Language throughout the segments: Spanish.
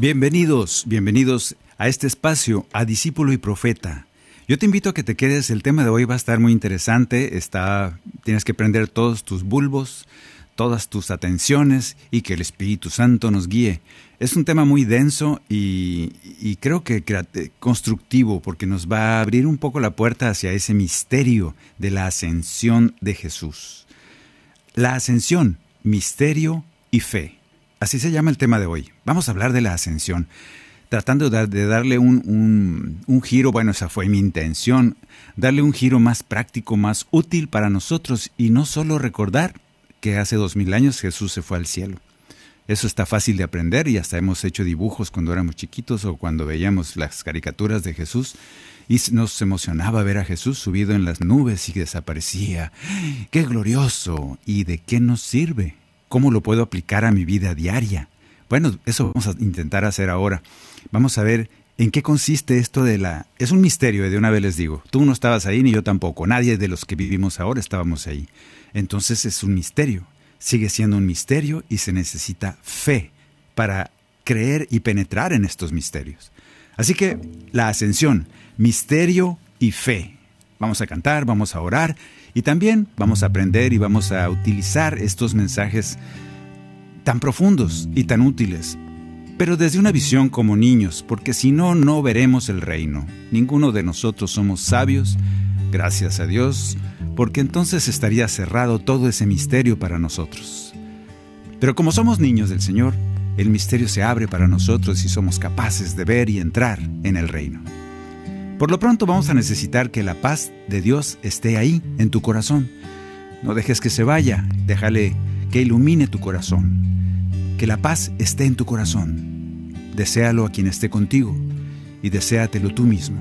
Bienvenidos, bienvenidos a este espacio, a Discípulo y Profeta. Yo te invito a que te quedes, el tema de hoy va a estar muy interesante, está, tienes que prender todos tus bulbos, todas tus atenciones y que el Espíritu Santo nos guíe. Es un tema muy denso y, y creo que constructivo porque nos va a abrir un poco la puerta hacia ese misterio de la ascensión de Jesús. La ascensión, misterio y fe. Así se llama el tema de hoy. Vamos a hablar de la ascensión, tratando de, dar- de darle un, un- giro, bueno, esa fue mi intención, darle un giro más práctico, más útil para nosotros y no solo recordar que hace dos mil años Jesús se fue al cielo. Eso está fácil de aprender y hasta hemos hecho dibujos cuando éramos chiquitos o cuando veíamos las caricaturas de Jesús y nos emocionaba ver a Jesús subido en las nubes y desaparecía. ¡Qué glorioso! ¿Y de qué nos sirve? ¿Cómo lo puedo aplicar a mi vida diaria? Bueno, eso vamos a intentar hacer ahora. Vamos a ver en qué consiste esto de la... Es un misterio, de una vez les digo. Tú no estabas ahí ni yo tampoco. Nadie de los que vivimos ahora estábamos ahí. Entonces es un misterio. Sigue siendo un misterio y se necesita fe para creer y penetrar en estos misterios. Así que la ascensión, misterio y fe. Vamos a cantar, vamos a orar y también vamos a aprender y vamos a utilizar estos mensajes tan profundos y tan útiles, pero desde una visión como niños, porque si no, no veremos el reino. Ninguno de nosotros somos sabios, gracias a Dios, porque entonces estaría cerrado todo ese misterio para nosotros. Pero como somos niños del Señor, el misterio se abre para nosotros y somos capaces de ver y entrar en el reino. Por lo pronto vamos a necesitar que la paz de Dios esté ahí, en tu corazón. No dejes que se vaya, déjale que ilumine tu corazón. Que la paz esté en tu corazón. Deséalo a quien esté contigo y deséatelo tú mismo.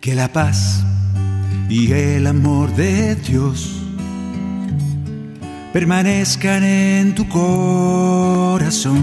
Que la paz y el amor de Dios permanezcan en tu corazón.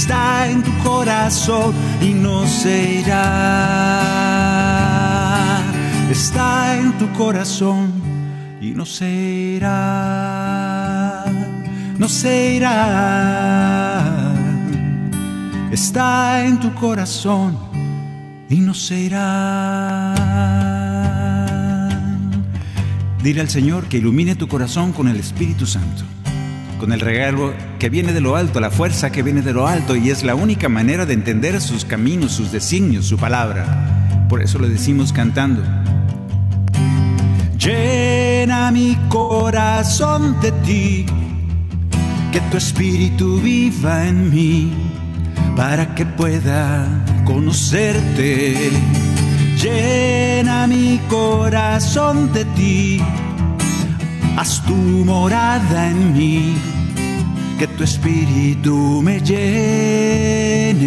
Está en tu corazón y no se irá. Está en tu corazón y no se irá. No se irá. Está en tu corazón y no se irá. Dile al Señor que ilumine tu corazón con el Espíritu Santo, con el regalo que viene de lo alto, la fuerza que viene de lo alto y es la única manera de entender sus caminos, sus designios, su palabra. Por eso le decimos cantando. Llena mi corazón de ti, que tu espíritu viva en mí, para que pueda conocerte. Llena mi corazón de ti, haz tu morada en mí, que tu espíritu me llene.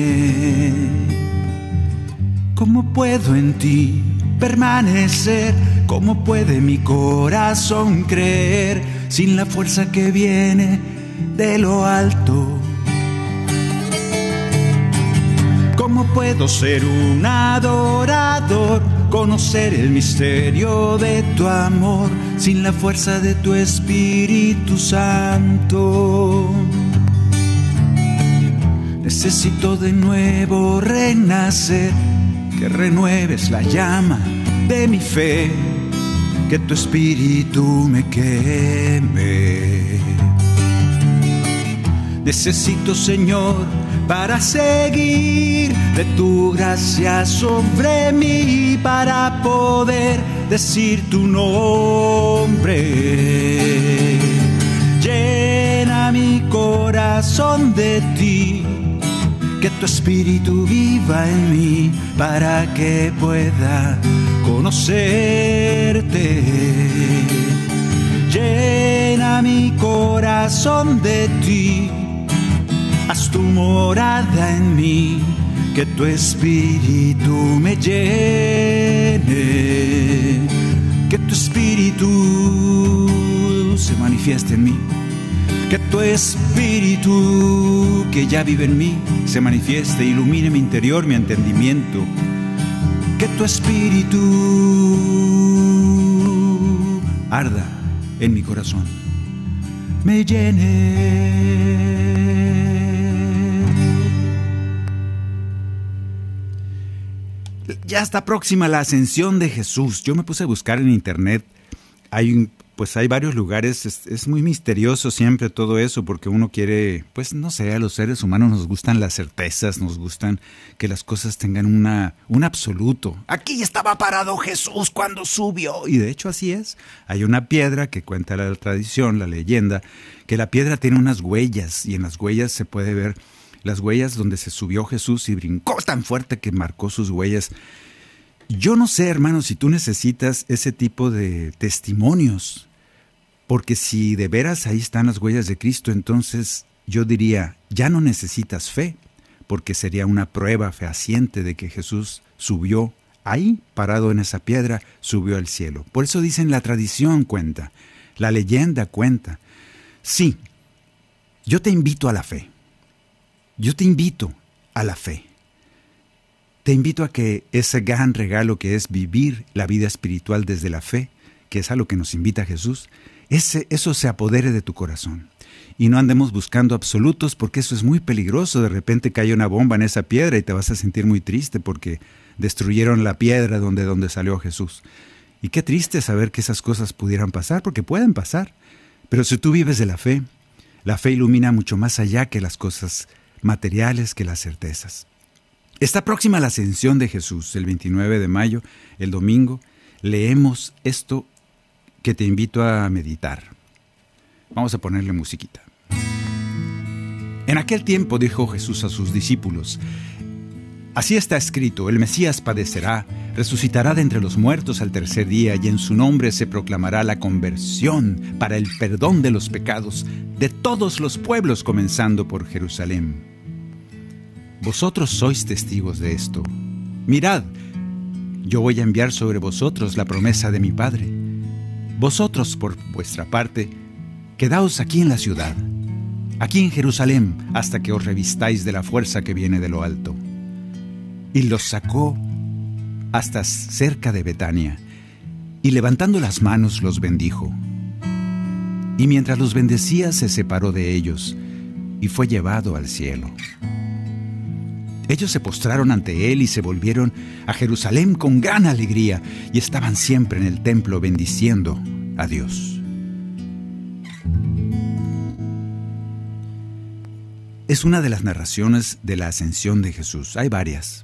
¿Cómo puedo en ti permanecer? ¿Cómo puede mi corazón creer sin la fuerza que viene de lo alto? ¿Cómo puedo ser un adorador? Conocer el misterio de tu amor sin la fuerza de tu Espíritu Santo. Necesito de nuevo renacer, que renueves la llama de mi fe, que tu espíritu me queme. Necesito, Señor, para seguir de tu gracia sobre mí, para poder decir tu nombre. Llena mi corazón de ti que tu espíritu viva en mí para que pueda conocerte. Llena mi corazón de ti, tu morada en mí, que tu espíritu me llene, que tu espíritu se manifieste en mí que tu espíritu que ya vive en mí se manifieste, ilumine mi interior, mi entendimiento. Que tu espíritu arda en mi corazón, me llene. Ya está próxima la ascensión de Jesús. Yo me puse a buscar en internet. Hay pues hay varios lugares, es, muy misterioso siempre todo eso, porque uno quiere, pues no sé, a los seres humanos nos gustan las certezas, nos gustan que las cosas tengan una, un absoluto. Aquí estaba parado Jesús cuando subió, y de hecho así es. Hay una piedra que cuenta la tradición, la leyenda, que la piedra tiene unas huellas, y en las huellas se puede ver las huellas donde se subió Jesús y brincó tan fuerte que marcó sus huellas. Yo no sé, hermano, si tú necesitas ese tipo de testimonios porque si de veras ahí están las huellas de Cristo, entonces yo diría, ya no necesitas fe, porque sería una prueba fehaciente de que Jesús subió ahí, parado en esa piedra, subió al cielo. Por eso dicen la tradición cuenta, la leyenda cuenta. Sí, yo te invito a la fe. Yo te invito a la fe. Te invito a que ese gran regalo que es vivir la vida espiritual desde la fe, que es a lo que nos invita Jesús, ese, eso se apodere de tu corazón. Y no andemos buscando absolutos porque eso es muy peligroso. De repente cae una bomba en esa piedra y te vas a sentir muy triste porque destruyeron la piedra donde, donde salió Jesús. Y qué triste saber que esas cosas pudieran pasar, porque pueden pasar. Pero si tú vives de la fe, la fe ilumina mucho más allá que las cosas materiales, que las certezas. Está próxima la ascensión de Jesús, el 29 de mayo, el domingo. Leemos esto que te invito a meditar. Vamos a ponerle musiquita. En aquel tiempo dijo Jesús a sus discípulos, Así está escrito, el Mesías padecerá, resucitará de entre los muertos al tercer día y en su nombre se proclamará la conversión para el perdón de los pecados de todos los pueblos comenzando por Jerusalén. Vosotros sois testigos de esto. Mirad, yo voy a enviar sobre vosotros la promesa de mi Padre. Vosotros, por vuestra parte, quedaos aquí en la ciudad, aquí en Jerusalén, hasta que os revistáis de la fuerza que viene de lo alto. Y los sacó hasta cerca de Betania, y levantando las manos los bendijo. Y mientras los bendecía se separó de ellos, y fue llevado al cielo. Ellos se postraron ante él y se volvieron a Jerusalén con gran alegría y estaban siempre en el templo bendiciendo a Dios. Es una de las narraciones de la ascensión de Jesús. Hay varias.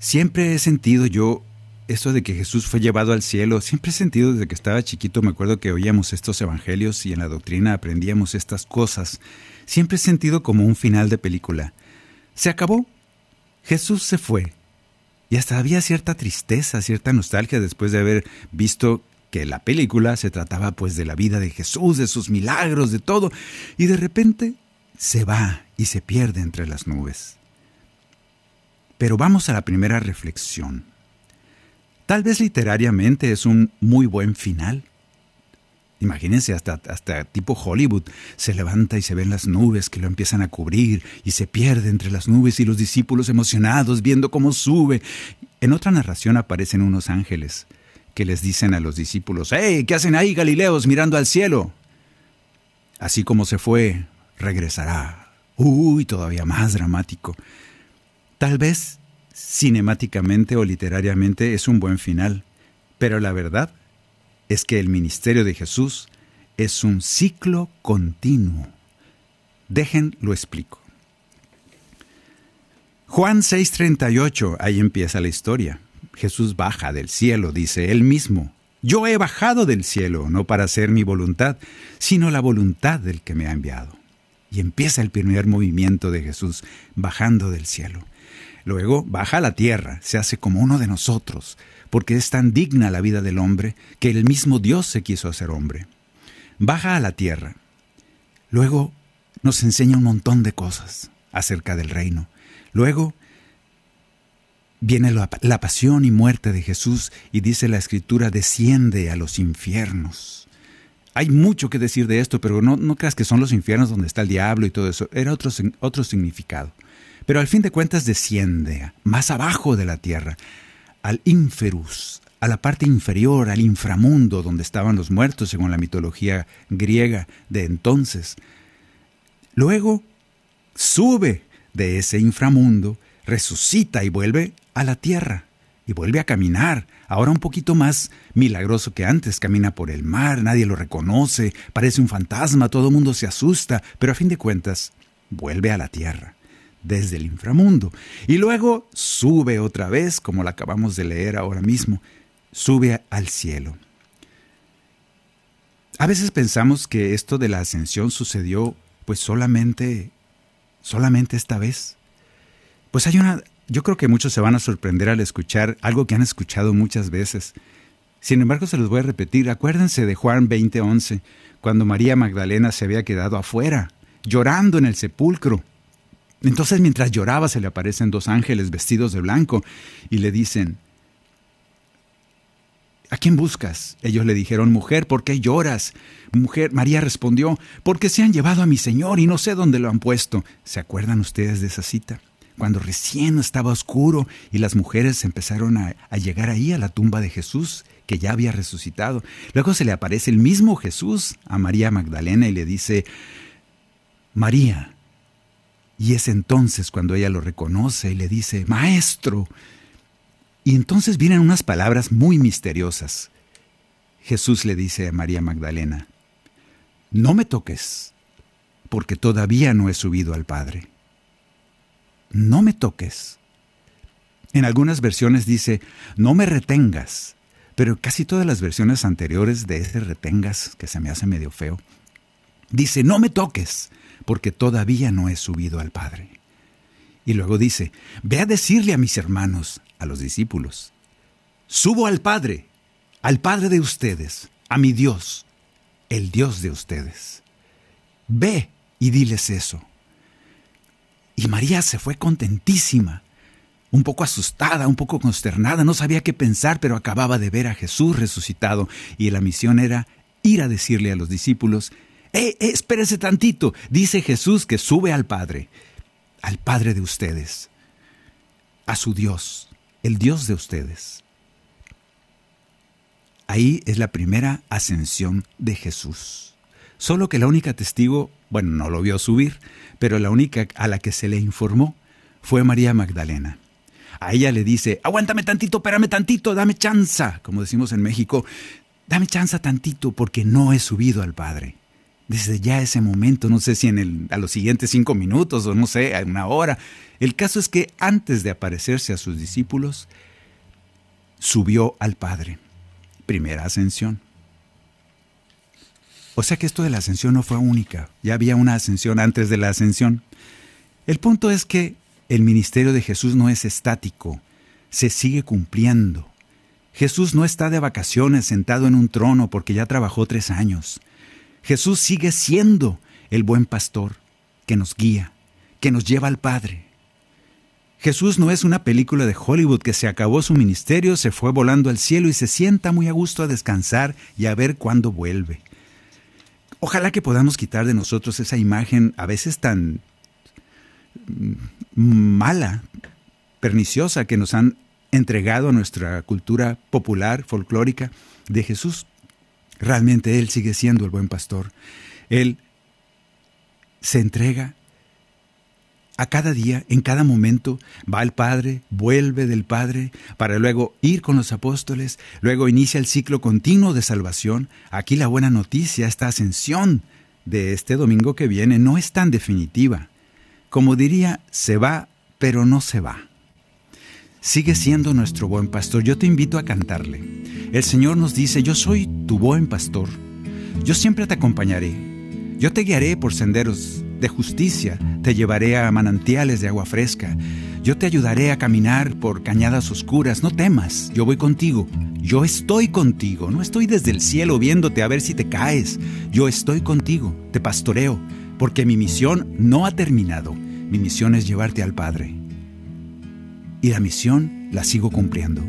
Siempre he sentido yo esto de que Jesús fue llevado al cielo, siempre he sentido desde que estaba chiquito, me acuerdo que oíamos estos evangelios y en la doctrina aprendíamos estas cosas, siempre he sentido como un final de película. Se acabó. Jesús se fue. Y hasta había cierta tristeza, cierta nostalgia después de haber visto que la película se trataba pues de la vida de Jesús, de sus milagros, de todo, y de repente se va y se pierde entre las nubes. Pero vamos a la primera reflexión. Tal vez literariamente es un muy buen final. Imagínense, hasta, hasta tipo Hollywood, se levanta y se ven las nubes que lo empiezan a cubrir y se pierde entre las nubes y los discípulos emocionados viendo cómo sube. En otra narración aparecen unos ángeles que les dicen a los discípulos, ¡Hey! ¿Qué hacen ahí, Galileos, mirando al cielo? Así como se fue, regresará. Uy, todavía más dramático. Tal vez cinemáticamente o literariamente es un buen final, pero la verdad es que el ministerio de Jesús es un ciclo continuo. Dejen lo explico. Juan 6:38, ahí empieza la historia. Jesús baja del cielo, dice él mismo. Yo he bajado del cielo, no para hacer mi voluntad, sino la voluntad del que me ha enviado. Y empieza el primer movimiento de Jesús, bajando del cielo. Luego baja a la tierra, se hace como uno de nosotros, porque es tan digna la vida del hombre que el mismo Dios se quiso hacer hombre. Baja a la tierra. Luego nos enseña un montón de cosas acerca del reino. Luego viene la, pasión y muerte de Jesús y dice la escritura, desciende a los infiernos. Hay mucho que decir de esto, pero no, no creas que son los infiernos donde está el diablo y todo eso. Era otro, otro significado. Pero al fin de cuentas desciende más abajo de la tierra al inferus, a la parte inferior, al inframundo, donde estaban los muertos, según la mitología griega de entonces. Luego sube de ese inframundo, resucita y vuelve a la tierra, y vuelve a caminar, ahora un poquito más milagroso que antes, camina por el mar, nadie lo reconoce, parece un fantasma, todo el mundo se asusta, pero a fin de cuentas, vuelve a la tierra desde el inframundo. Y luego sube otra vez, como la acabamos de leer ahora mismo, sube al cielo. A veces pensamos que esto de la ascensión sucedió pues solamente solamente esta vez. Pues hay una yo creo que muchos se van a sorprender al escuchar algo que han escuchado muchas veces. Sin embargo, se los voy a repetir. Acuérdense de Juan 20:11, cuando María Magdalena se había quedado afuera, llorando en el sepulcro. Entonces mientras lloraba se le aparecen dos ángeles vestidos de blanco y le dicen, ¿A quién buscas? Ellos le dijeron, Mujer, ¿por qué lloras? Mujer, María respondió, Porque se han llevado a mi Señor y no sé dónde lo han puesto. ¿Se acuerdan ustedes de esa cita? Cuando recién estaba oscuro y las mujeres empezaron a, llegar ahí a la tumba de Jesús, que ya había resucitado. Luego se le aparece el mismo Jesús a María Magdalena y le dice, María, y es entonces cuando ella lo reconoce y le dice, Maestro. Y entonces vienen unas palabras muy misteriosas. Jesús le dice a María Magdalena, No me toques, porque todavía no he subido al Padre. No me toques. En algunas versiones dice, No me retengas, pero casi todas las versiones anteriores de ese retengas, que se me hace medio feo, dice, No me toques, porque todavía no he subido al Padre. Y luego dice, ve a decirle a mis hermanos, a los discípulos, subo al Padre, al Padre de ustedes, a mi Dios, el Dios de ustedes. Ve y diles eso. Y María se fue contentísima, un poco asustada, un poco consternada, no sabía qué pensar, pero acababa de ver a Jesús resucitado y la misión era ir a decirle a los discípulos ¡Eh, eh, espérese tantito! Dice Jesús que sube al Padre, al Padre de ustedes, a su Dios, el Dios de ustedes. Ahí es la primera ascensión de Jesús. Solo que la única testigo, bueno, no lo vio subir, pero la única a la que se le informó fue María Magdalena. A ella le dice, aguántame tantito, espérame tantito, dame chanza, como decimos en México, dame chanza tantito porque no he subido al Padre desde ya ese momento, no sé si en el, a los siguientes cinco minutos o no sé, a una hora. El caso es que antes de aparecerse a sus discípulos, subió al Padre. Primera ascensión. O sea que esto de la ascensión no fue única, ya había una ascensión antes de la ascensión. El punto es que el ministerio de Jesús no es estático, se sigue cumpliendo. Jesús no está de vacaciones sentado en un trono porque ya trabajó tres años. Jesús sigue siendo el buen pastor que nos guía, que nos lleva al Padre. Jesús no es una película de Hollywood que se acabó su ministerio, se fue volando al cielo y se sienta muy a gusto a descansar y a ver cuándo vuelve. Ojalá que podamos quitar de nosotros esa imagen a veces tan mm, mala, perniciosa que nos han entregado a nuestra cultura popular, folclórica, de Jesús. Realmente Él sigue siendo el buen pastor. Él se entrega a cada día, en cada momento, va al Padre, vuelve del Padre, para luego ir con los apóstoles, luego inicia el ciclo continuo de salvación. Aquí la buena noticia, esta ascensión de este domingo que viene no es tan definitiva. Como diría, se va, pero no se va. Sigue siendo nuestro buen pastor. Yo te invito a cantarle. El Señor nos dice, yo soy tu buen pastor. Yo siempre te acompañaré. Yo te guiaré por senderos de justicia, te llevaré a manantiales de agua fresca, yo te ayudaré a caminar por cañadas oscuras, no temas, yo voy contigo, yo estoy contigo, no estoy desde el cielo viéndote a ver si te caes, yo estoy contigo, te pastoreo, porque mi misión no ha terminado, mi misión es llevarte al Padre. Y la misión la sigo cumpliendo.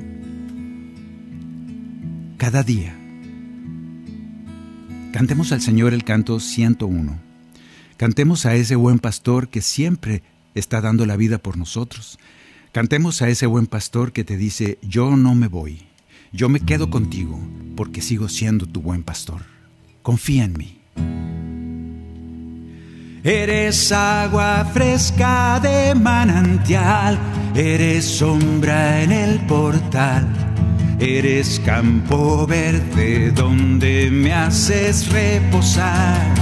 Cada día. Cantemos al Señor el canto 101. Cantemos a ese buen pastor que siempre está dando la vida por nosotros. Cantemos a ese buen pastor que te dice, yo no me voy, yo me quedo contigo porque sigo siendo tu buen pastor. Confía en mí. Eres agua fresca de manantial, eres sombra en el portal, eres campo verde donde me haces reposar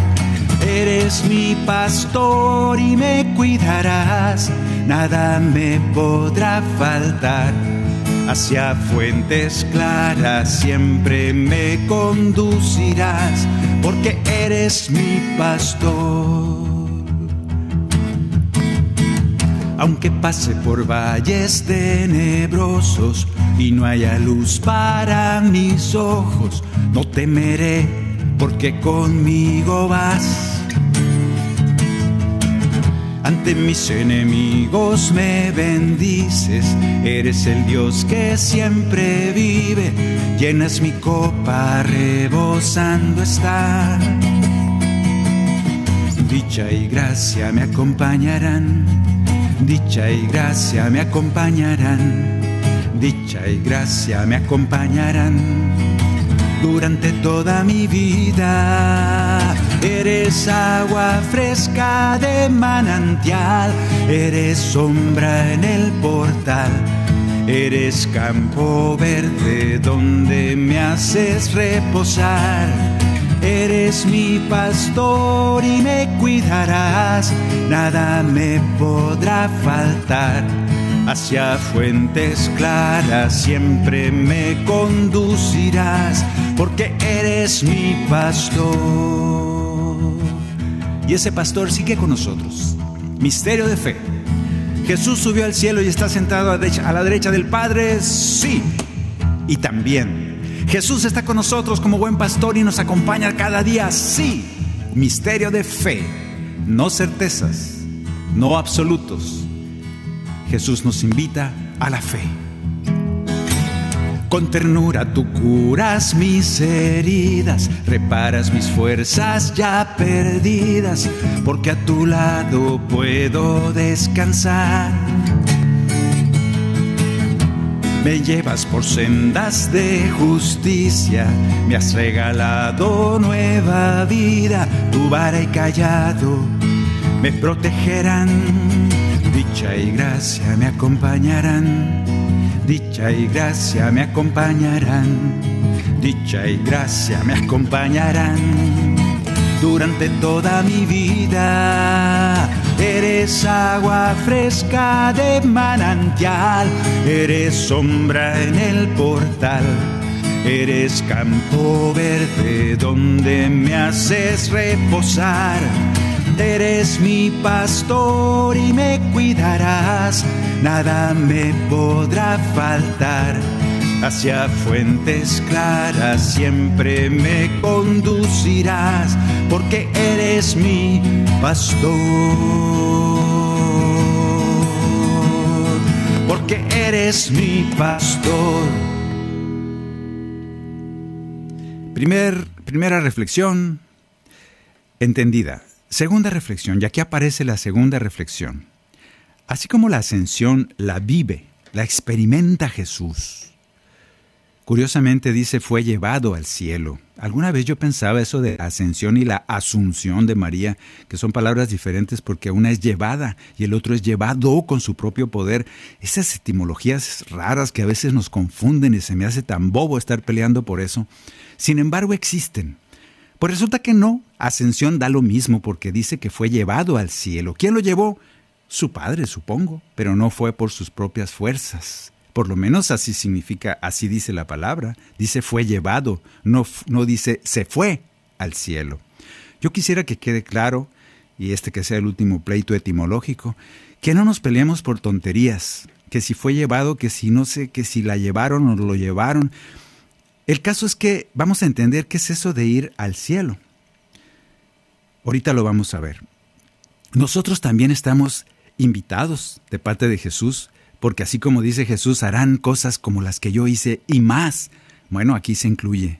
Eres mi pastor y me cuidarás, nada me podrá faltar. Hacia fuentes claras siempre me conducirás, porque eres mi pastor. Aunque pase por valles tenebrosos y no haya luz para mis ojos, no temeré porque conmigo vas ante mis enemigos me bendices, eres el Dios que siempre vive, llenas mi copa rebosando está. Dicha y gracia me acompañarán, dicha y gracia me acompañarán, dicha y gracia me acompañarán durante toda mi vida. Eres agua fresca de manantial, eres sombra en el portal, eres campo verde donde me haces reposar. Eres mi pastor y me cuidarás, nada me podrá faltar hacia fuentes claras siempre me conducirás, porque eres mi pastor. Y ese pastor sigue con nosotros. Misterio de fe. Jesús subió al cielo y está sentado a la derecha del Padre, sí. Y también Jesús está con nosotros como buen pastor y nos acompaña cada día, sí. Misterio de fe, no certezas, no absolutos Jesús nos invita a la fe. Con ternura tú curas mis heridas, reparas mis fuerzas ya perdidas, porque a tu lado puedo descansar. Me llevas por sendas de justicia, me has regalado nueva vida, tu vara y callado me protegerán Dicha y gracia me acompañarán, dicha y gracia me acompañarán, dicha y gracia me acompañarán durante toda mi vida. Eres agua fresca de manantial, eres sombra en el portal. Eres campo verde donde me haces reposar Eres mi pastor y me cuidarás, nada me podrá faltar. Hacia fuentes claras siempre me conducirás, porque eres mi pastor. que eres mi pastor. Primer, primera reflexión entendida. Segunda reflexión, y aquí aparece la segunda reflexión. Así como la ascensión la vive, la experimenta Jesús. Curiosamente dice fue llevado al cielo. Alguna vez yo pensaba eso de ascensión y la asunción de María, que son palabras diferentes porque una es llevada y el otro es llevado con su propio poder. Esas etimologías raras que a veces nos confunden y se me hace tan bobo estar peleando por eso. Sin embargo existen. Pues resulta que no, ascensión da lo mismo porque dice que fue llevado al cielo. ¿Quién lo llevó? Su padre, supongo, pero no fue por sus propias fuerzas. Por lo menos así significa, así dice la palabra. Dice fue llevado, no, no dice se fue al cielo. Yo quisiera que quede claro, y este que sea el último pleito etimológico, que no nos peleemos por tonterías, que si fue llevado, que si no sé, que si la llevaron o lo llevaron. El caso es que vamos a entender qué es eso de ir al cielo. Ahorita lo vamos a ver. Nosotros también estamos invitados de parte de Jesús, porque así como dice Jesús, harán cosas como las que yo hice y más. Bueno, aquí se incluye.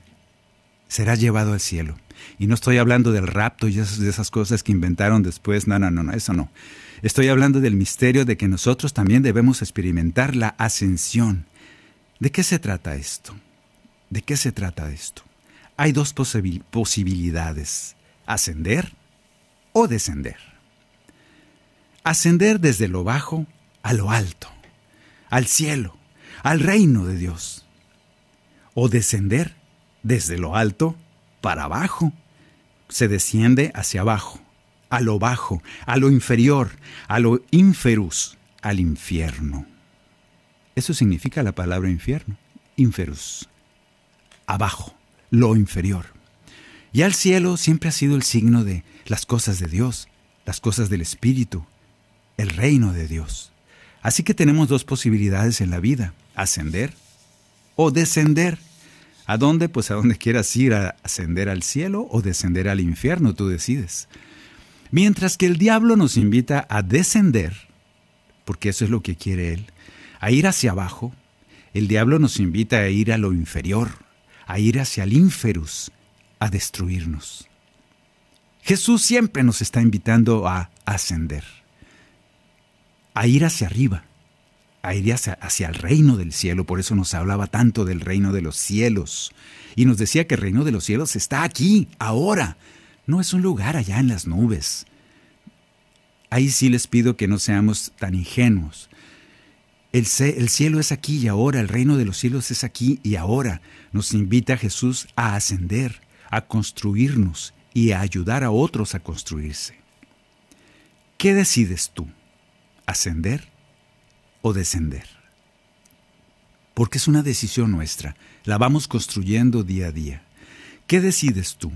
Será llevado al cielo. Y no estoy hablando del rapto y de esas cosas que inventaron después. No, no, no, no, eso no. Estoy hablando del misterio de que nosotros también debemos experimentar la ascensión. ¿De qué se trata esto? ¿De qué se trata esto? Hay dos posibilidades, ascender o descender ascender desde lo bajo a lo alto, al cielo, al reino de Dios, o descender desde lo alto para abajo. Se desciende hacia abajo, a lo bajo, a lo inferior, a lo inferus, al infierno. Eso significa la palabra infierno, inferus, abajo, lo inferior. Y al cielo siempre ha sido el signo de las cosas de Dios, las cosas del Espíritu, el reino de Dios. Así que tenemos dos posibilidades en la vida, ascender o descender. ¿A dónde? Pues a donde quieras ir, a ascender al cielo o descender al infierno, tú decides. Mientras que el diablo nos invita a descender, porque eso es lo que quiere él, a ir hacia abajo, el diablo nos invita a ir a lo inferior, a ir hacia el inferus, a destruirnos. Jesús siempre nos está invitando a ascender a ir hacia arriba, a ir hacia, hacia, el reino del cielo. Por eso nos hablaba tanto del reino de los cielos. Y nos decía que el reino de los cielos está aquí, ahora. No es un lugar allá en las nubes. Ahí sí les pido que no seamos tan ingenuos. El, el cielo es aquí y ahora, el reino de los cielos es aquí y ahora. Nos invita Jesús a ascender, a construirnos y a ayudar a otros a construirse. ¿Qué decides tú? Ascender o descender. Porque es una decisión nuestra, la vamos construyendo día a día. ¿Qué decides tú?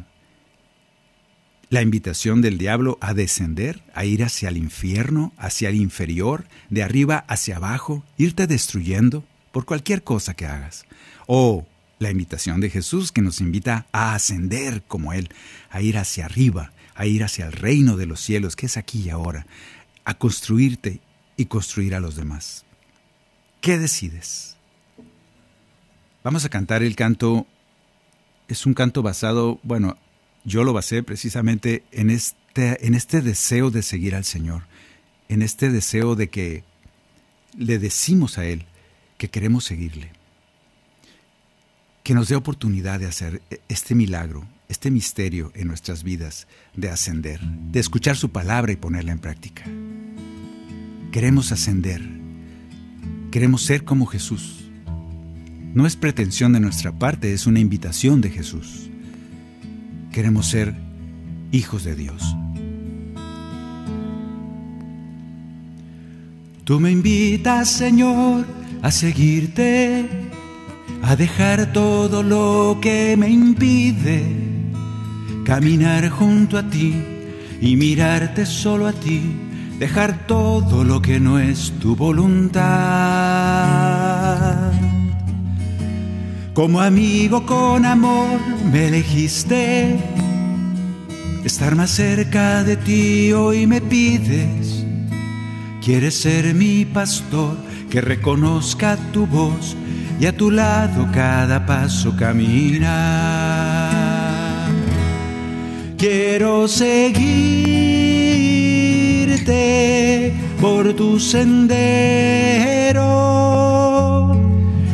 La invitación del diablo a descender, a ir hacia el infierno, hacia el inferior, de arriba hacia abajo, irte destruyendo por cualquier cosa que hagas. O la invitación de Jesús que nos invita a ascender como Él, a ir hacia arriba, a ir hacia el reino de los cielos, que es aquí y ahora, a construirte y construir a los demás. ¿Qué decides? Vamos a cantar el canto, es un canto basado, bueno, yo lo basé precisamente en este, en este deseo de seguir al Señor, en este deseo de que le decimos a Él que queremos seguirle, que nos dé oportunidad de hacer este milagro, este misterio en nuestras vidas, de ascender, de escuchar su palabra y ponerla en práctica. Queremos ascender. Queremos ser como Jesús. No es pretensión de nuestra parte, es una invitación de Jesús. Queremos ser hijos de Dios. Tú me invitas, Señor, a seguirte, a dejar todo lo que me impide caminar junto a ti y mirarte solo a ti dejar todo lo que no es tu voluntad. Como amigo con amor me elegiste, estar más cerca de ti hoy me pides Quieres ser mi pastor, que reconozca tu voz y a tu lado cada paso camina. Quiero por tu sendero,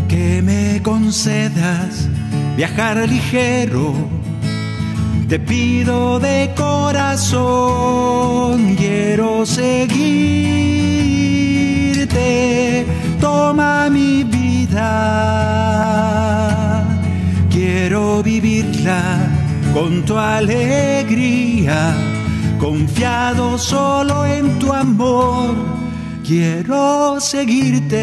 que me concedas viajar ligero. Te pido de corazón, quiero seguirte, toma mi vida, quiero vivirla con tu alegría, confiado solo en tu amor, quiero seguirte.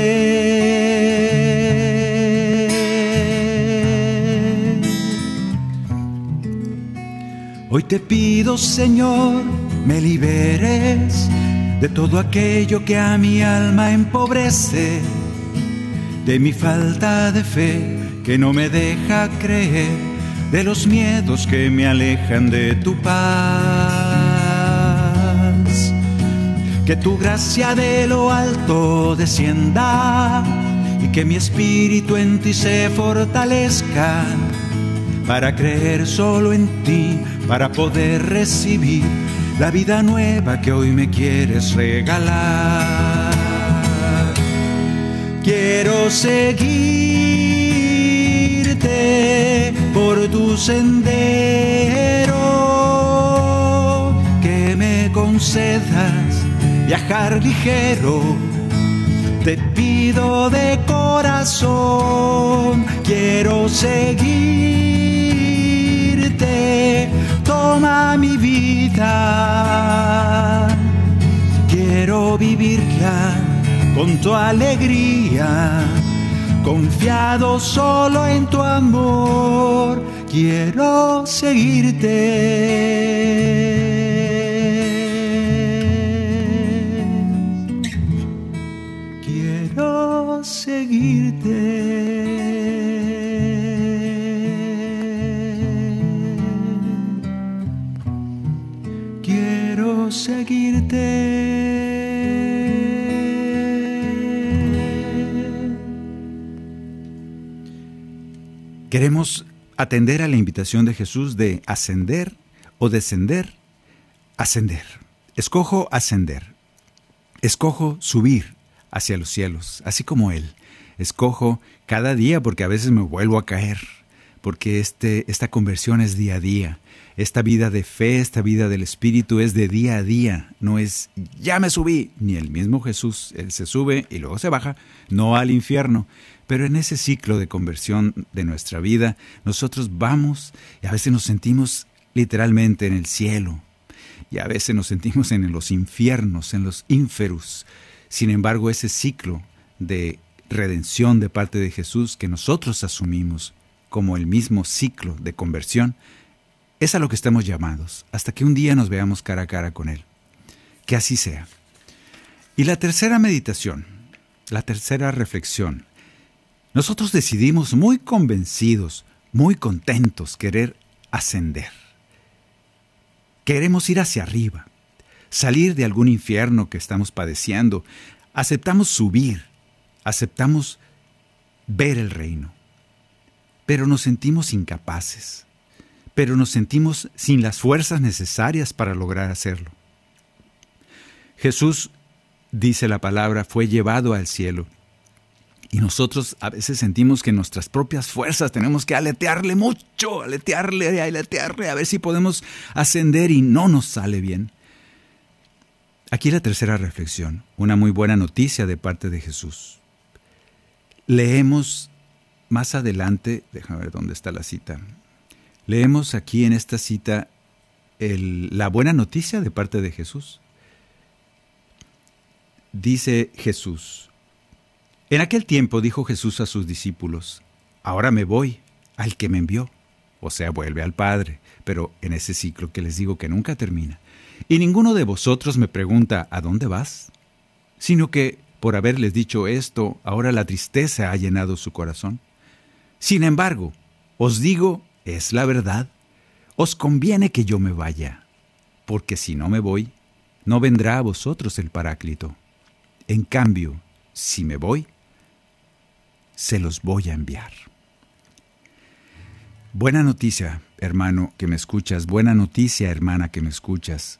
Hoy te pido, Señor, me liberes de todo aquello que a mi alma empobrece, de mi falta de fe que no me deja creer, de los miedos que me alejan de tu paz. Que tu gracia de lo alto descienda y que mi espíritu en ti se fortalezca para creer solo en ti, para poder recibir la vida nueva que hoy me quieres regalar. Quiero seguirte por tu sendero, que me concedas viajar ligero. Te pido de corazón, quiero seguirte, toma mi vida, quiero vivirla con tu alegría, confiado solo en tu amor, quiero seguirte. Queremos atender a la invitación de Jesús de ascender o descender. Ascender. Escojo ascender. Escojo subir hacia los cielos, así como Él. Escojo cada día porque a veces me vuelvo a caer, porque este, esta conversión es día a día. Esta vida de fe, esta vida del Espíritu es de día a día, no es ya me subí, ni el mismo Jesús, Él se sube y luego se baja, no al infierno. Pero en ese ciclo de conversión de nuestra vida, nosotros vamos y a veces nos sentimos literalmente en el cielo, y a veces nos sentimos en los infiernos, en los ínferus. Sin embargo, ese ciclo de redención de parte de Jesús que nosotros asumimos como el mismo ciclo de conversión, es a lo que estamos llamados, hasta que un día nos veamos cara a cara con Él. Que así sea. Y la tercera meditación, la tercera reflexión. Nosotros decidimos muy convencidos, muy contentos querer ascender. Queremos ir hacia arriba, salir de algún infierno que estamos padeciendo. Aceptamos subir, aceptamos ver el reino. Pero nos sentimos incapaces, pero nos sentimos sin las fuerzas necesarias para lograr hacerlo. Jesús, dice la palabra, fue llevado al cielo. Y nosotros a veces sentimos que nuestras propias fuerzas tenemos que aletearle mucho, aletearle, aletearle, a ver si podemos ascender y no nos sale bien. Aquí la tercera reflexión, una muy buena noticia de parte de Jesús. Leemos más adelante, déjame ver dónde está la cita. Leemos aquí en esta cita la buena noticia de parte de Jesús. Dice Jesús, en aquel tiempo dijo Jesús a sus discípulos, ahora me voy al que me envió, o sea, vuelve al Padre, pero en ese ciclo que les digo que nunca termina. Y ninguno de vosotros me pregunta, ¿a dónde vas? Sino que, por haberles dicho esto, ahora la tristeza ha llenado su corazón. Sin embargo, os digo, es la verdad, os conviene que yo me vaya, porque si no me voy, no vendrá a vosotros el Paráclito. En cambio, si me voy, se los voy a enviar. Buena noticia, hermano que me escuchas, buena noticia, hermana que me escuchas.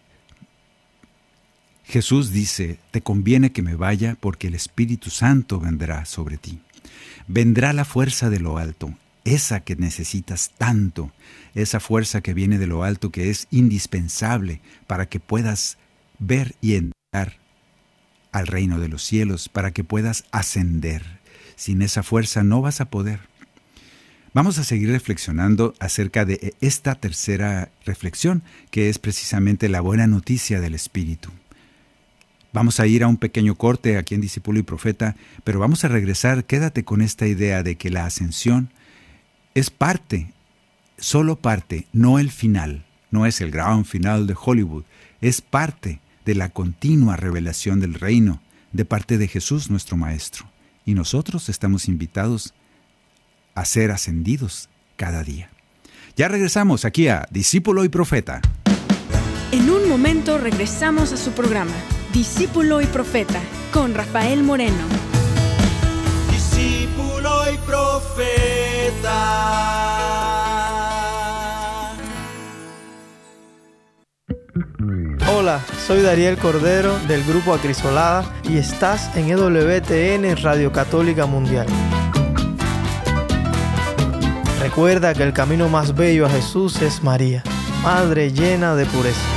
Jesús dice, te conviene que me vaya porque el Espíritu Santo vendrá sobre ti. Vendrá la fuerza de lo alto, esa que necesitas tanto, esa fuerza que viene de lo alto que es indispensable para que puedas ver y entrar al reino de los cielos, para que puedas ascender. Sin esa fuerza no vas a poder. Vamos a seguir reflexionando acerca de esta tercera reflexión, que es precisamente la buena noticia del Espíritu. Vamos a ir a un pequeño corte aquí en Discípulo y Profeta, pero vamos a regresar, quédate con esta idea de que la ascensión es parte, solo parte, no el final, no es el gran final de Hollywood, es parte de la continua revelación del reino de parte de Jesús nuestro Maestro. Y nosotros estamos invitados a ser ascendidos cada día. Ya regresamos aquí a Discípulo y Profeta. En un momento regresamos a su programa, Discípulo y Profeta, con Rafael Moreno. Discípulo y Profeta. Hola, soy Dariel Cordero del Grupo Acrisolada y estás en EWTN Radio Católica Mundial. Recuerda que el camino más bello a Jesús es María, Madre llena de pureza.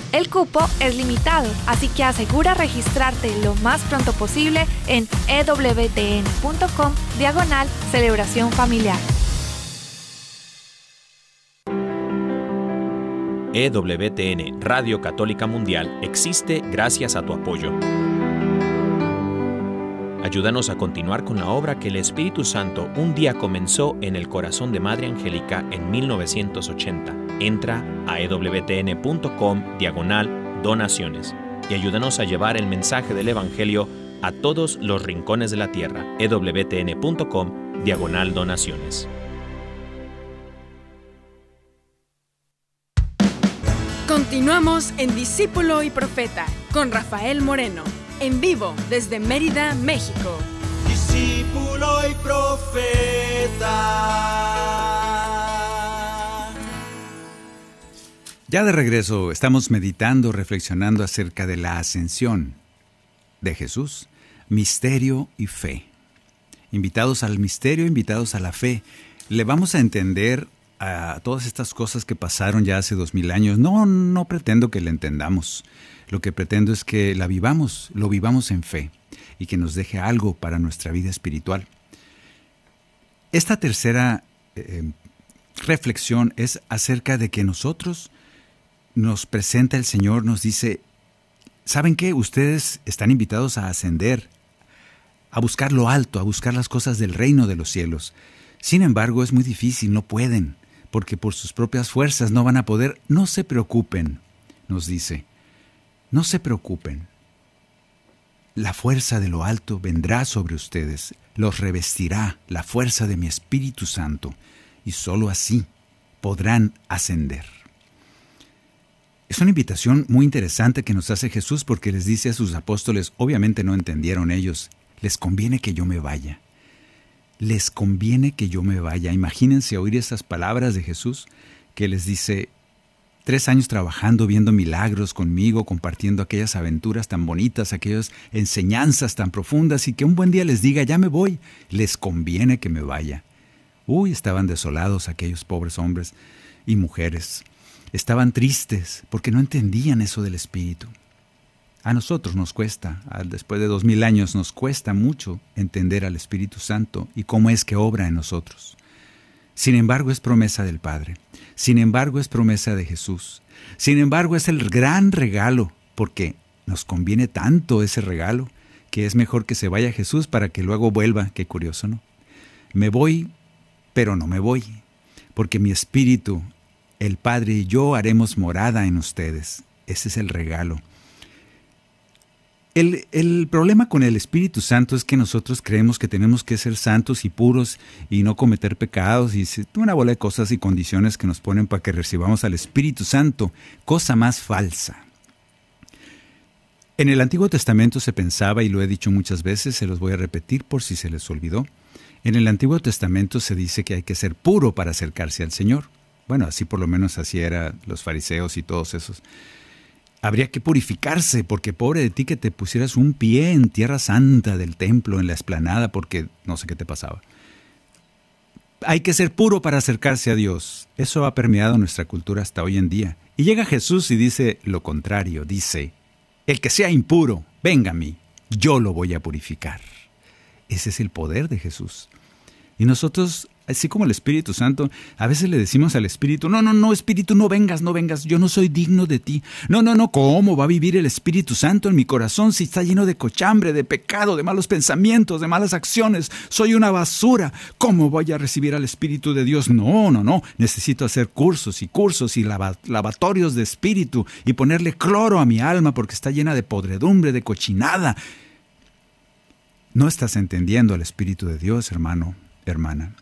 El cupo es limitado, así que asegura registrarte lo más pronto posible en ewtn.com diagonal celebración familiar. EWTN Radio Católica Mundial existe gracias a tu apoyo. Ayúdanos a continuar con la obra que el Espíritu Santo un día comenzó en el corazón de Madre Angélica en 1980. Entra a ewtn.com diagonal donaciones y ayúdanos a llevar el mensaje del Evangelio a todos los rincones de la tierra. ewtn.com diagonal donaciones. Continuamos en Discípulo y Profeta con Rafael Moreno, en vivo desde Mérida, México. Discípulo y Profeta. Ya de regreso, estamos meditando, reflexionando acerca de la ascensión de Jesús, misterio y fe. Invitados al misterio, invitados a la fe. Le vamos a entender a todas estas cosas que pasaron ya hace dos mil años. No, no pretendo que le entendamos. Lo que pretendo es que la vivamos, lo vivamos en fe y que nos deje algo para nuestra vida espiritual. Esta tercera eh, reflexión es acerca de que nosotros nos presenta el Señor, nos dice, ¿saben qué? Ustedes están invitados a ascender, a buscar lo alto, a buscar las cosas del reino de los cielos. Sin embargo, es muy difícil, no pueden, porque por sus propias fuerzas no van a poder. No se preocupen, nos dice, no se preocupen. La fuerza de lo alto vendrá sobre ustedes, los revestirá la fuerza de mi Espíritu Santo, y sólo así podrán ascender. Es una invitación muy interesante que nos hace Jesús porque les dice a sus apóstoles, obviamente no entendieron ellos, les conviene que yo me vaya. Les conviene que yo me vaya. Imagínense oír esas palabras de Jesús que les dice, tres años trabajando, viendo milagros conmigo, compartiendo aquellas aventuras tan bonitas, aquellas enseñanzas tan profundas y que un buen día les diga, ya me voy, les conviene que me vaya. Uy, estaban desolados aquellos pobres hombres y mujeres. Estaban tristes porque no entendían eso del Espíritu. A nosotros nos cuesta, después de dos mil años, nos cuesta mucho entender al Espíritu Santo y cómo es que obra en nosotros. Sin embargo, es promesa del Padre. Sin embargo, es promesa de Jesús. Sin embargo, es el gran regalo, porque nos conviene tanto ese regalo, que es mejor que se vaya Jesús para que luego vuelva. Qué curioso, ¿no? Me voy, pero no me voy, porque mi Espíritu, el Padre y yo haremos morada en ustedes. Ese es el regalo. El, problema con el Espíritu Santo es que nosotros creemos que tenemos que ser santos y puros y no cometer pecados y una bola de cosas y condiciones que nos ponen para que recibamos al Espíritu Santo, cosa más falsa. En el Antiguo Testamento se pensaba, y lo he dicho muchas veces, se los voy a repetir por si se les olvidó, en el Antiguo Testamento se dice que hay que ser puro para acercarse al Señor. Bueno, así por lo menos así eran los fariseos y todos esos habría que purificarse, porque pobre de ti que te pusieras un pie en tierra santa del templo, en la esplanada, porque no sé qué te pasaba. Hay que ser puro para acercarse a Dios. Eso ha permeado nuestra cultura hasta hoy en día. Y llega Jesús y dice lo contrario, dice, el que sea impuro, venga a mí, yo lo voy a purificar. Ese es el poder de Jesús. Y nosotros así como el Espíritu Santo, a veces le decimos al Espíritu, no, no, no, Espíritu, no vengas, no vengas, yo no soy digno de ti. No, no, no, ¿cómo va a vivir el Espíritu Santo en mi corazón si está lleno de cochambre, de pecado, de malos pensamientos, de malas acciones? Soy una basura. ¿Cómo voy a recibir al Espíritu de Dios? No, no, no, necesito hacer cursos y cursos y lavatorios de espíritu y ponerle cloro a mi alma porque está llena de podredumbre, de cochinada. No estás entendiendo al Espíritu de Dios, hermano, hermana.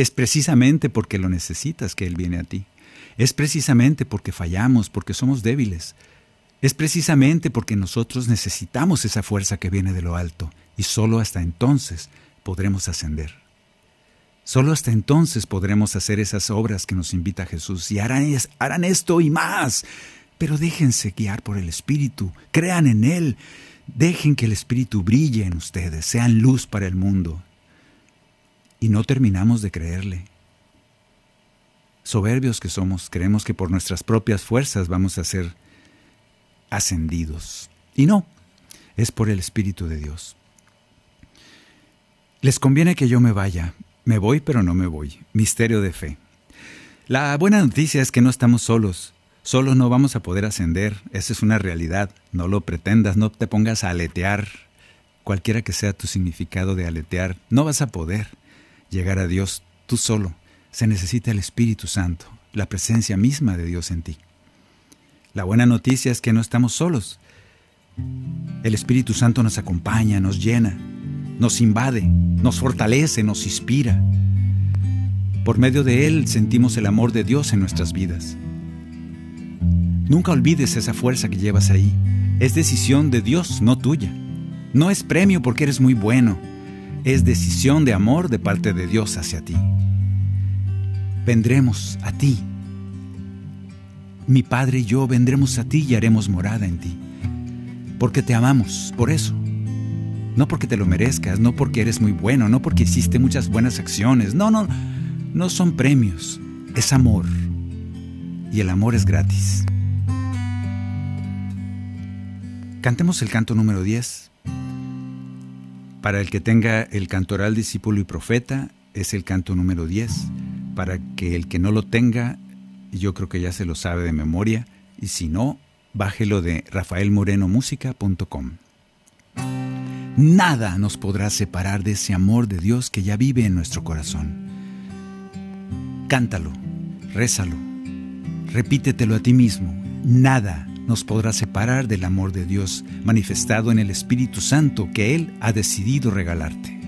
Es precisamente porque lo necesitas que Él viene a ti. Es precisamente porque fallamos, porque somos débiles. Es precisamente porque nosotros necesitamos esa fuerza que viene de lo alto y solo hasta entonces podremos ascender. Solo hasta entonces podremos hacer esas obras que nos invita Jesús y harán, harán esto y más. Pero déjense guiar por el Espíritu, crean en Él, dejen que el Espíritu brille en ustedes, sean luz para el mundo, y no terminamos de creerle. Soberbios que somos, creemos que por nuestras propias fuerzas vamos a ser ascendidos. Y no, es por el Espíritu de Dios. Les conviene que yo me vaya. Me voy, pero no me voy. Misterio de fe. La buena noticia es que no estamos solos. Solos no vamos a poder ascender. Esa es una realidad. No lo pretendas, no te pongas a aletear. Cualquiera que sea tu significado de aletear, no vas a poder llegar a Dios tú solo. Se necesita el Espíritu Santo, la presencia misma de Dios en ti. La buena noticia es que no estamos solos. El Espíritu Santo nos acompaña, nos llena, nos invade, nos fortalece, nos inspira. Por medio de Él sentimos el amor de Dios en nuestras vidas. Nunca olvides esa fuerza que llevas ahí. Es decisión de Dios, no tuya. No es premio porque eres muy bueno, es decisión de amor de parte de Dios hacia ti. Vendremos a ti. Mi Padre y yo vendremos a ti y haremos morada en ti. Porque te amamos, por eso. No porque te lo merezcas, no porque eres muy bueno, no porque hiciste muchas buenas acciones. No, no, no son premios, es amor. Y el amor es gratis. Cantemos el canto número 10. Para el que tenga el cantoral discípulo y profeta, es el canto número 10. Para que el que no lo tenga, yo creo que ya se lo sabe de memoria, y si no, bájelo de rafaelmorenomusica.com. Nada nos podrá separar de ese amor de Dios que ya vive en nuestro corazón. Cántalo, rézalo, repítetelo a ti mismo. Nada nos podrá separar del amor de Dios manifestado en el Espíritu Santo que Él ha decidido regalarte.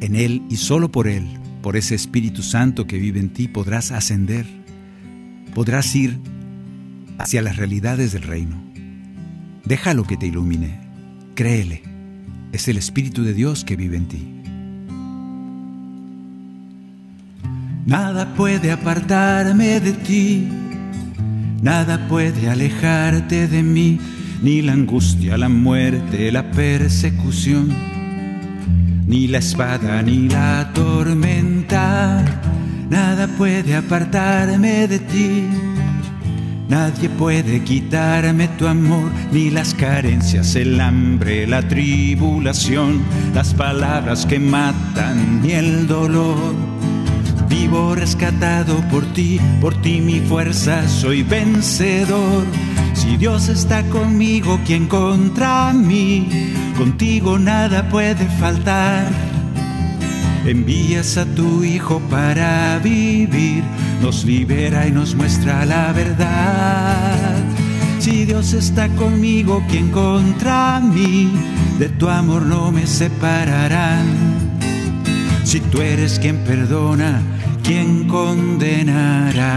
En Él y solo por Él, por ese Espíritu Santo que vive en ti, podrás ascender, podrás ir hacia las realidades del reino. Déjalo que te ilumine, créele, es el Espíritu de Dios que vive en ti. Nada puede apartarme de ti Nada puede alejarte de mí, ni la angustia, la muerte, la persecución, ni la espada, ni la tormenta. Nada puede apartarme de ti. Nadie puede quitarme tu amor, ni las carencias, el hambre, la tribulación, las palabras que matan, ni el dolor. Vivo rescatado por ti, por ti mi fuerza, soy vencedor. Si Dios está conmigo, ¿quién contra mí? Contigo nada puede faltar. Envías a tu Hijo para vivir, nos libera y nos muestra la verdad. Si Dios está conmigo, ¿quién contra mí? De tu amor no me separarán. Si tú eres quien perdona, ¿quién condenará?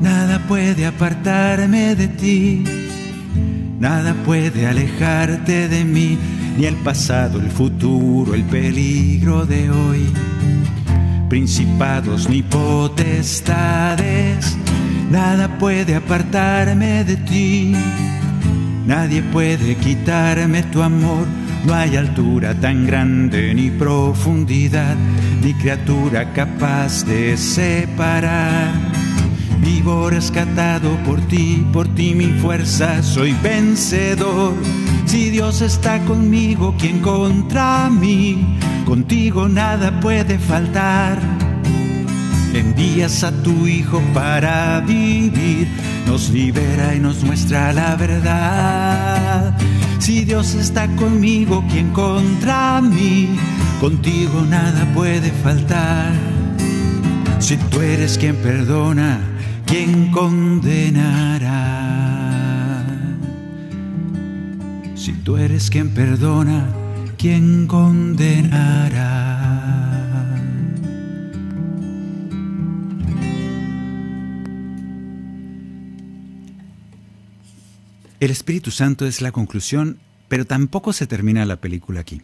Nada puede apartarme de ti, nada puede alejarte de mí ni el pasado, el futuro, el peligro de hoy. Principados ni potestades, nada puede apartarme de ti. Nadie puede quitarme tu amor, no hay altura tan grande ni profundidad, ni criatura capaz de separar. Vivo rescatado por ti, por ti mi fuerza, soy vencedor si Dios está conmigo, ¿quién contra mí? Contigo nada puede faltar. Envías a tu Hijo para vivir, nos libera y nos muestra la verdad. Si Dios está conmigo, ¿quién contra mí? Contigo nada puede faltar. Si tú eres quien perdona, ¿quién condenará? Si tú eres quien perdona, ¿quién condenará? El Espíritu Santo es la conclusión, pero tampoco se termina la película aquí.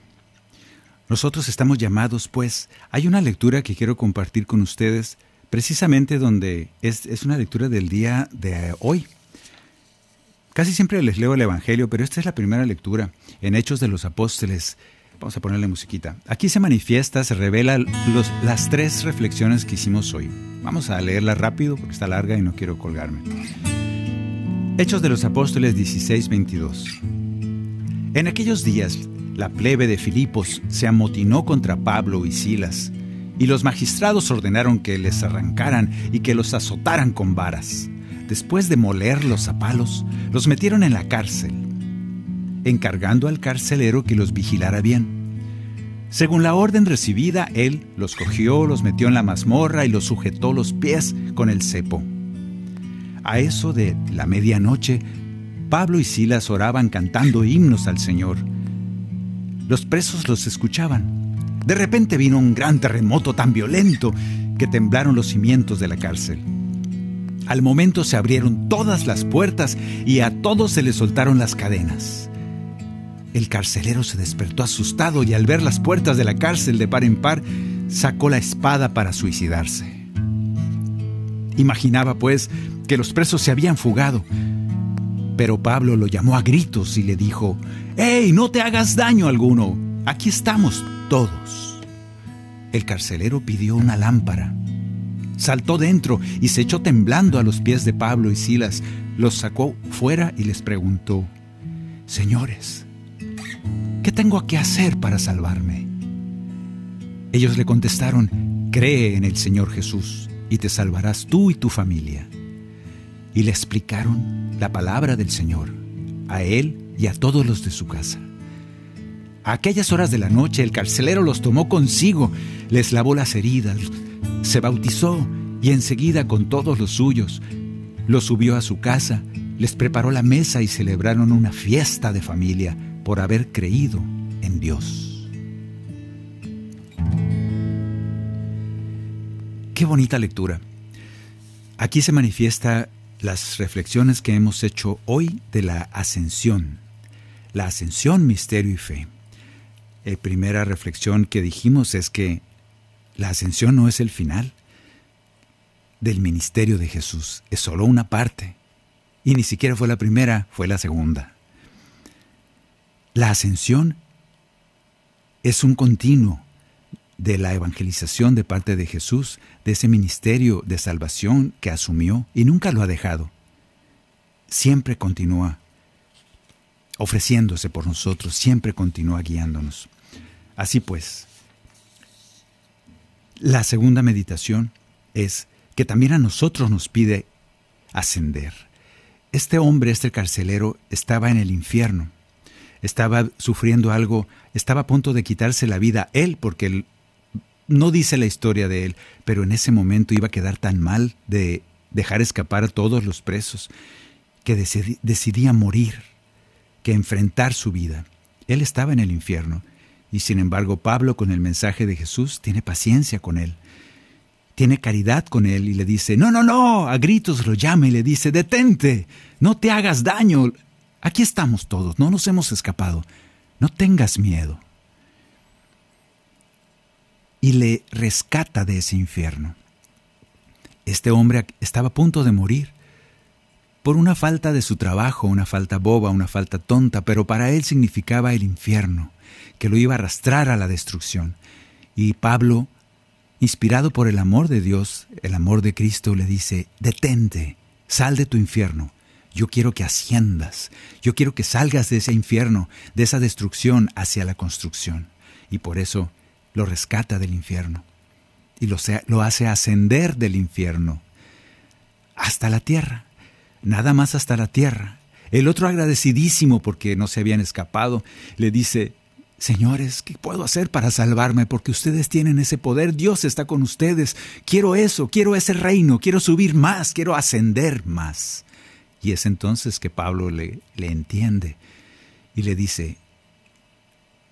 Nosotros estamos llamados, pues, hay una lectura que quiero compartir con ustedes, precisamente donde es, una lectura del día de hoy, Casi siempre les leo el Evangelio, pero esta es la primera lectura en Hechos de los Apóstoles. Vamos a ponerle musiquita. Aquí se manifiesta, se revela las tres reflexiones que hicimos hoy. Vamos a leerla rápido porque está larga y no quiero colgarme. Hechos de los Apóstoles 16, 22. En aquellos días, la plebe de Filipos se amotinó contra Pablo y Silas, y los magistrados ordenaron que les arrancaran y que los azotaran con varas después de molerlos a palos, los metieron en la cárcel, encargando al carcelero que los vigilara bien. Según la orden recibida, él los cogió, los metió en la mazmorra y los sujetó los pies con el cepo. A eso de la medianoche, Pablo y Silas oraban cantando himnos al Señor. Los presos los escuchaban. De repente vino un gran terremoto tan violento que temblaron los cimientos de la cárcel. Al momento se abrieron todas las puertas y a todos se les soltaron las cadenas. El carcelero se despertó asustado y al ver las puertas de la cárcel de par en par, sacó la espada para suicidarse. Imaginaba, pues, que los presos se habían fugado. Pero Pablo lo llamó a gritos y le dijo, ¡Ey, no te hagas daño alguno! Aquí estamos todos. El carcelero pidió una lámpara saltó dentro y se echó temblando a los pies de Pablo y Silas, los sacó fuera y les preguntó, Señores, ¿qué tengo que hacer para salvarme? Ellos le contestaron, Cree en el Señor Jesús y te salvarás tú y tu familia. Y le explicaron la palabra del Señor a él y a todos los de su casa. A aquellas horas de la noche el carcelero los tomó consigo, les lavó las heridas, se bautizó y enseguida con todos los suyos los subió a su casa, les preparó la mesa y celebraron una fiesta de familia por haber creído en Dios. Qué bonita lectura. Aquí se manifiesta las reflexiones que hemos hecho hoy de la ascensión. La ascensión, misterio y fe. La primera reflexión que dijimos es que la ascensión no es el final del ministerio de Jesús, es solo una parte. Y ni siquiera fue la primera, fue la segunda. La ascensión es un continuo. De la evangelización de parte de Jesús, de ese ministerio de salvación que asumió y nunca lo ha dejado. Siempre continúa ofreciéndose por nosotros, siempre continúa guiándonos. Así pues, la segunda meditación es que también a nosotros nos pide ascender. Este hombre, este carcelero, estaba en el infierno, estaba sufriendo algo, estaba a punto de quitarse la vida él, porque él, no dice la historia de él, pero en ese momento iba a quedar tan mal de dejar escapar a todos los presos, que decidía morir, que enfrentar su vida. Él estaba en el infierno, y sin embargo Pablo con el mensaje de Jesús tiene paciencia con él tiene caridad con él y le dice, no, no, no, a gritos lo llama y le dice, detente, no te hagas daño, aquí estamos todos, no nos hemos escapado, no tengas miedo. Y le rescata de ese infierno. Este hombre estaba a punto de morir por una falta de su trabajo, una falta boba, una falta tonta, pero para él significaba el infierno, que lo iba a arrastrar a la destrucción. Y Pablo inspirado por el amor de Dios, el amor de Cristo, le dice, detente, sal de tu infierno. Yo quiero que asciendas, yo quiero que salgas de ese infierno, de esa destrucción hacia la construcción. Y por eso lo rescata del infierno y lo, lo hace ascender del infierno hasta la tierra, nada más hasta la tierra. El otro agradecidísimo porque no se habían escapado, le dice, Señores, ¿qué puedo hacer para salvarme? Porque ustedes tienen ese poder, Dios está con ustedes. Quiero eso, quiero ese reino, quiero subir más, quiero ascender más. Y es entonces que Pablo le, le entiende y le dice,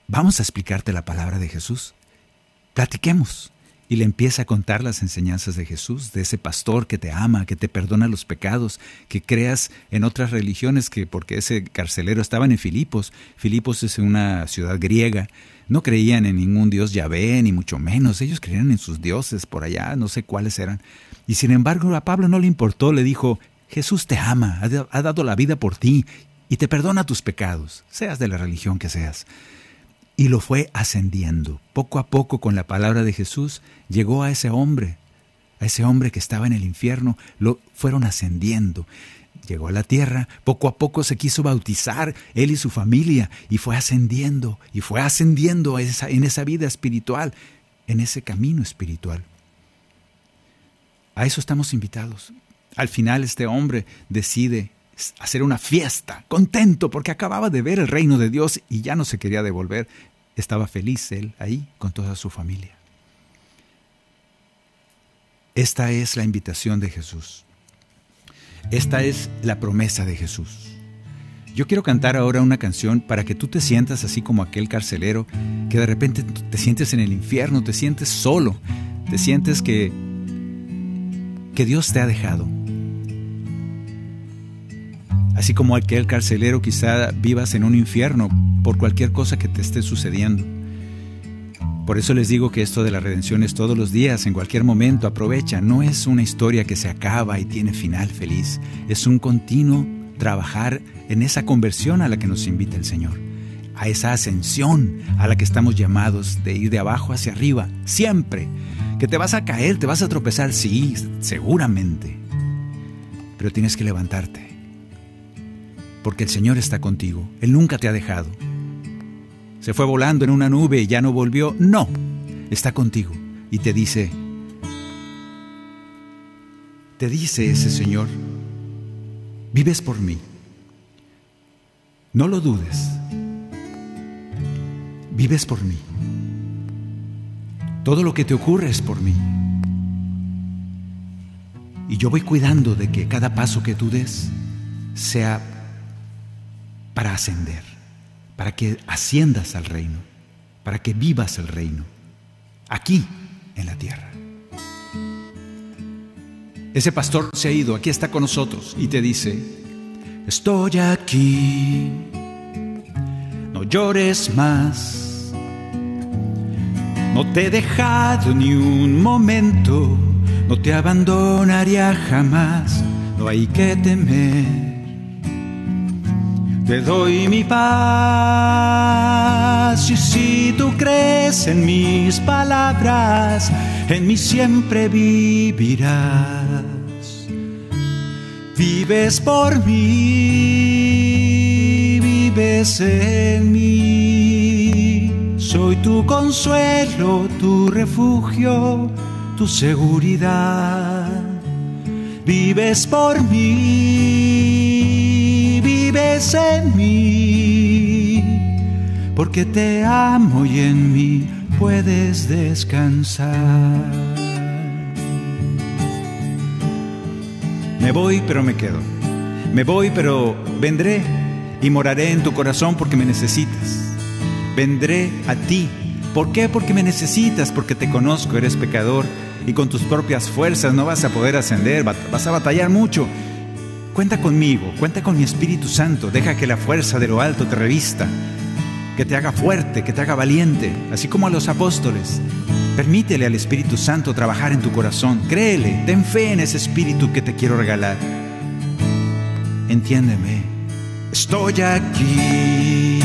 vamos a explicarte la palabra de Jesús. Platiquemos. Y le empieza a contar las enseñanzas de Jesús, de ese pastor que te ama, que te perdona los pecados, que creas en otras religiones, que porque ese carcelero estaban en Filipos, Filipos es una ciudad griega, no creían en ningún dios Yahvé, ni mucho menos, ellos creían en sus dioses por allá, no sé cuáles eran. Y sin embargo a Pablo no le importó, le dijo, Jesús te ama, ha dado la vida por ti y te perdona tus pecados, seas de la religión que seas y lo fue ascendiendo. Poco a poco con la palabra de Jesús llegó a ese hombre, a ese hombre que estaba en el infierno, lo fueron ascendiendo. Llegó a la tierra, poco a poco se quiso bautizar él y su familia y fue ascendiendo y fue ascendiendo en esa vida espiritual, en ese camino espiritual. A eso estamos invitados. Al final este hombre decide hacer una fiesta, contento porque acababa de ver el reino de Dios y ya no se quería devolver. Estaba feliz él ahí con toda su familia. Esta es la invitación de Jesús. Esta es la promesa de Jesús. Yo quiero cantar ahora una canción para que tú te sientas así como aquel carcelero que de repente te sientes en el infierno, te sientes solo, te sientes que que Dios te ha dejado. Así como aquel carcelero quizá vivas en un infierno por cualquier cosa que te esté sucediendo. Por eso les digo que esto de la redención es todos los días, en cualquier momento, aprovecha. No es una historia que se acaba y tiene final feliz. Es un continuo trabajar en esa conversión a la que nos invita el Señor. A esa ascensión a la que estamos llamados de ir de abajo hacia arriba, siempre. Que te vas a caer, te vas a tropezar, sí, seguramente. Pero tienes que levantarte porque el Señor está contigo. Él nunca te ha dejado. Se fue volando en una nube y ya no volvió. No, está contigo y te dice, te dice ese Señor, vives por mí. No lo dudes. Vives por mí. Todo lo que te ocurre es por mí. Y yo voy cuidando de que cada paso que tú des sea para ascender, para que asciendas al reino, para que vivas el reino, aquí en la tierra. Ese pastor se ha ido, aquí está con nosotros y te dice, estoy aquí, no llores más, no te he dejado ni un momento, no te abandonaría jamás, no hay que temer te doy mi paz y si tú crees en mis palabras, en mí siempre vivirás. Vives por mí, vives en mí. Soy tu consuelo, tu refugio, tu seguridad. Vives por mí, vives en mí, porque te amo y en mí puedes descansar. Me voy, pero me quedo. Me voy, pero vendré y moraré en tu corazón porque me necesitas. Vendré a ti. ¿Por qué? Porque me necesitas, porque te conozco, eres pecador y con tus propias fuerzas no vas a poder ascender, vas a batallar mucho. Cuenta conmigo, cuenta con mi Espíritu Santo, deja que la fuerza de lo alto te revista, que te haga fuerte, que te haga valiente, así como a los apóstoles. Permítele al Espíritu Santo trabajar en tu corazón, créele, ten fe en ese Espíritu que te quiero regalar. Entiéndeme, estoy aquí,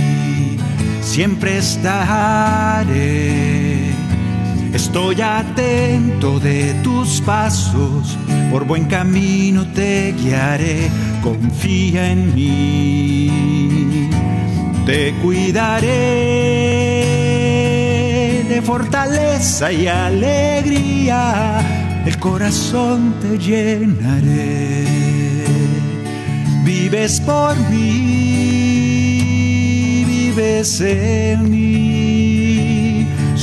siempre estaré. Estoy atento de tus pasos, por buen camino te guiaré, confía en mí. Te cuidaré de fortaleza y alegría, el corazón te llenaré. Vives por mí, vives en mí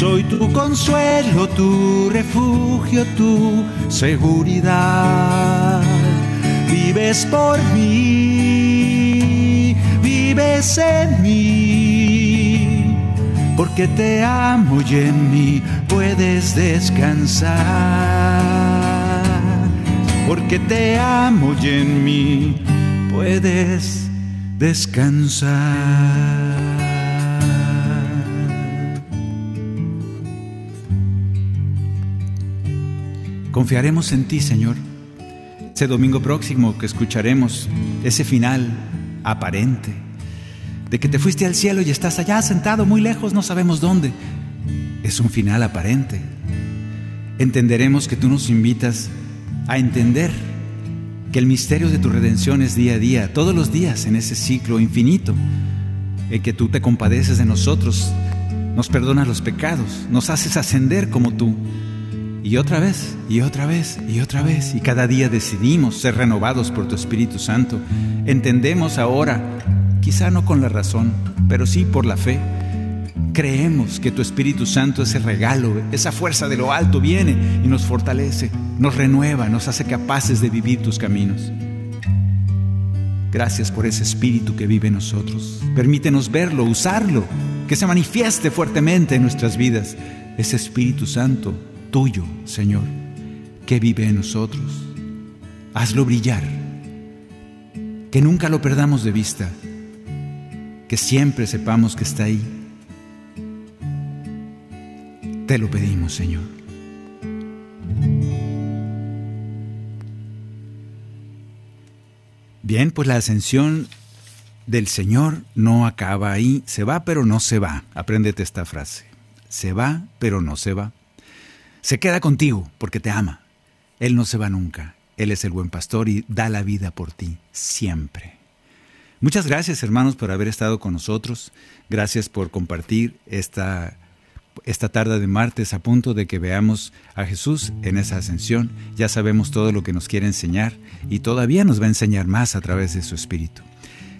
soy tu consuelo, tu refugio, tu seguridad. Vives por mí, vives en mí, porque te amo y en mí puedes descansar. Porque te amo y en mí puedes descansar. Confiaremos en ti, Señor. Ese domingo próximo que escucharemos ese final aparente de que te fuiste al cielo y estás allá sentado muy lejos, no sabemos dónde. Es un final aparente. Entenderemos que tú nos invitas a entender que el misterio de tu redención es día a día, todos los días en ese ciclo infinito, en que tú te compadeces de nosotros, nos perdonas los pecados, nos haces ascender como tú y otra vez, y otra vez, y otra vez, y cada día decidimos ser renovados por tu Espíritu Santo. Entendemos ahora, quizá no con la razón, pero sí por la fe. Creemos que tu Espíritu Santo, ese regalo, esa fuerza de lo alto viene y nos fortalece, nos renueva, nos hace capaces de vivir tus caminos. Gracias por ese Espíritu que vive en nosotros. Permítenos verlo, usarlo, que se manifieste fuertemente en nuestras vidas. Ese Espíritu Santo tuyo, Señor, que vive en nosotros. Hazlo brillar, que nunca lo perdamos de vista, que siempre sepamos que está ahí. Te lo pedimos, Señor. Bien, pues la ascensión del Señor no acaba ahí, se va pero no se va. Apréndete esta frase. Se va pero no se va. Se queda contigo porque te ama. Él no se va nunca. Él es el buen pastor y da la vida por ti siempre. Muchas gracias hermanos por haber estado con nosotros. Gracias por compartir esta, esta tarde de martes a punto de que veamos a Jesús en esa ascensión. Ya sabemos todo lo que nos quiere enseñar y todavía nos va a enseñar más a través de su Espíritu.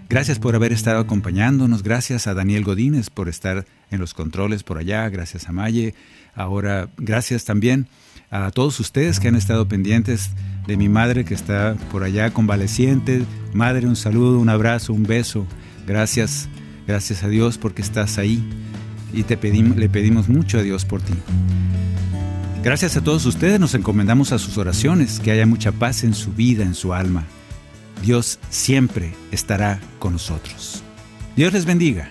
Gracias por haber estado acompañándonos. Gracias a Daniel Godínez por estar en los controles por allá. Gracias a Maye. Ahora, gracias también a todos ustedes que han estado pendientes de mi madre que está por allá convaleciente. Madre, un saludo, un abrazo, un beso. Gracias, gracias a Dios porque estás ahí y te pedimos, le pedimos mucho a Dios por ti. Gracias a todos ustedes nos encomendamos a sus oraciones, que haya mucha paz en su vida, en su alma. Dios siempre estará con nosotros. Dios les bendiga.